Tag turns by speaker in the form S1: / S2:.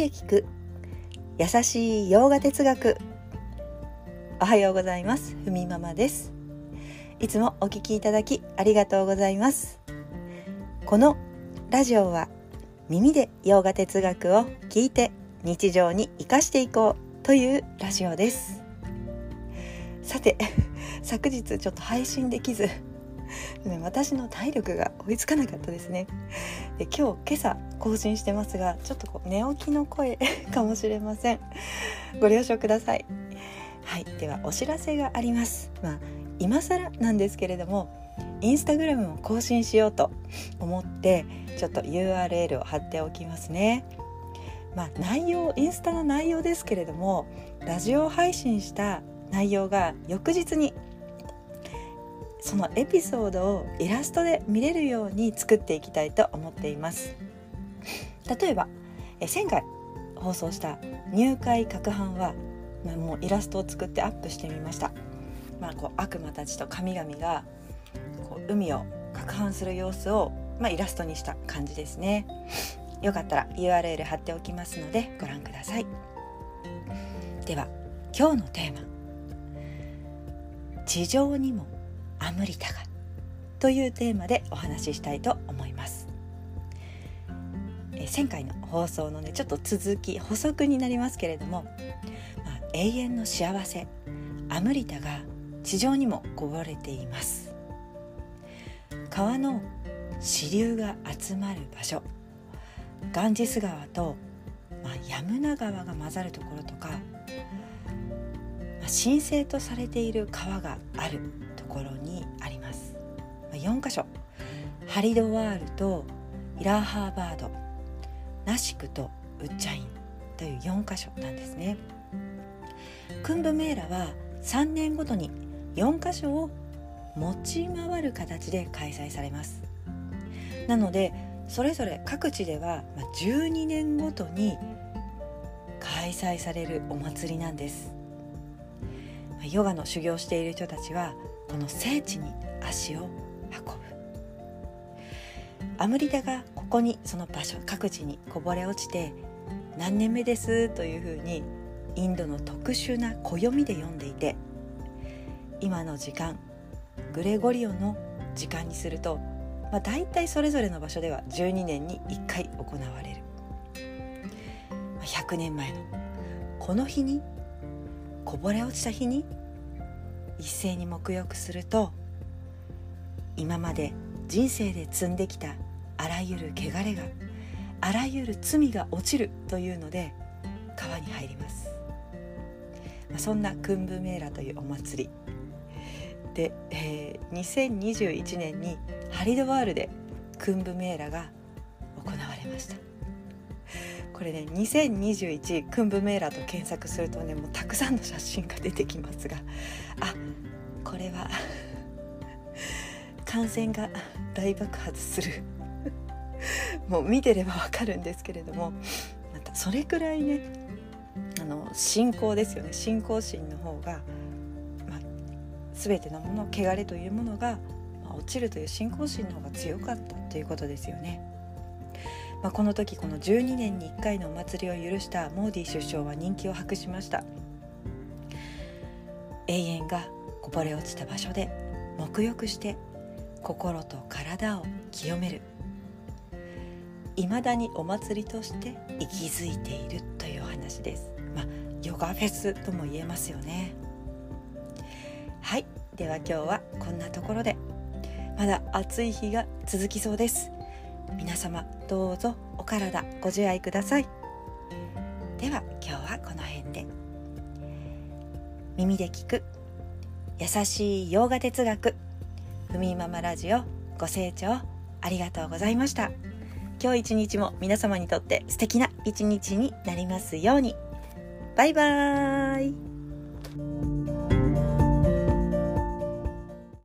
S1: で聞く。優しい洋画哲学。おはようございます。ふみママです。いつもお聞きいただきありがとうございます。このラジオは耳で洋画哲学を聞いて日常に生かしていこうというラジオです。さて 昨日ちょっと配信できず私の体力が追いつかなかったですね。で今日今朝更新してますがちょっとこう寝起きの声 かもしれません。ご了承ください。はいではお知らせがあります。まあ今更なんですけれどもインスタグラムを更新しようと思ってちょっと URL を貼っておきますね。まあ内容インスタの内容ですけれどもラジオ配信した内容が翌日にそのエピソードをイラストで見れるように作っていきたいと思っています。例えばえ前回放送した入会攪拌は、まあ、もうイラストを作ってアップしてみました、まあ、こう悪魔たちと神々がこう海を攪拌する様子を、まあ、イラストにした感じですね。よかったら URL 貼っておきますのでご覧ください。では今日のテーマ。地上にもアムリタがというテーマでお話ししたいと思います。え前回の放送のねちょっと続き補足になりますけれども、まあ、永遠の幸せアムリタが地上にもこぼれています。川の支流が集まる場所ガンジス川と、まあ、ヤムナ川が混ざるところとか、神聖とされている川があるところにあります。4箇所。ハリドワールとイラーハーバード。ナシクとウッチャインという4箇所なんですね。クンブメーラは3年ごとに4箇所を持ち回る形で開催されます。なのでそれぞれ各地では12年ごとに開催されるお祭りなんです。ヨガの修行している人たちはこの聖地に足を運ぶ。アムリダがここにその場所各地にこぼれ落ちて何年目です？というふうにインドの特殊な暦で読んでいて今の時間グレゴリオの時間にすると、まあ、大体それぞれの場所では12年に1回行われる。100年前のこの日にこぼれ落ちた日に一斉に沐浴すると今まで人生で積んできたあらゆる汚れがあらゆる罪が落ちるというので川に入ります、まあ、そんなクンブメーラというお祭り。で、えー、2021年にハリドワールでクンブメーラが行われました。これね2021クンブメーラーと検索するとねもうたくさんの写真が出てきますが。あこれは感染が大爆発する。もう見てればわかるんですけれどもまたそれくらいねあの信仰ですよね。信仰心の方が、まあ、全てのもの汚れというものが、ま、落ちるという信仰心の方が強かったということですよね。まあ、この時この12年に1回のお祭りを許したモーディ首相は人気を博しました。永遠がこぼれ落ちた場所で沐浴して心と体を清める。いまだにお祭りとして息づいているというお話です。まあヨガフェスとも言えますよね。はい。では今日はこんなところで。まだ暑い日が続きそうです。皆様どうぞお体ご自愛ください。では今日はこの辺で。耳で聞く優しい洋画哲学。ふみママラジオご清聴ありがとうございました。今日一日も皆様にとって素敵な一日になりますように。バイバーイ。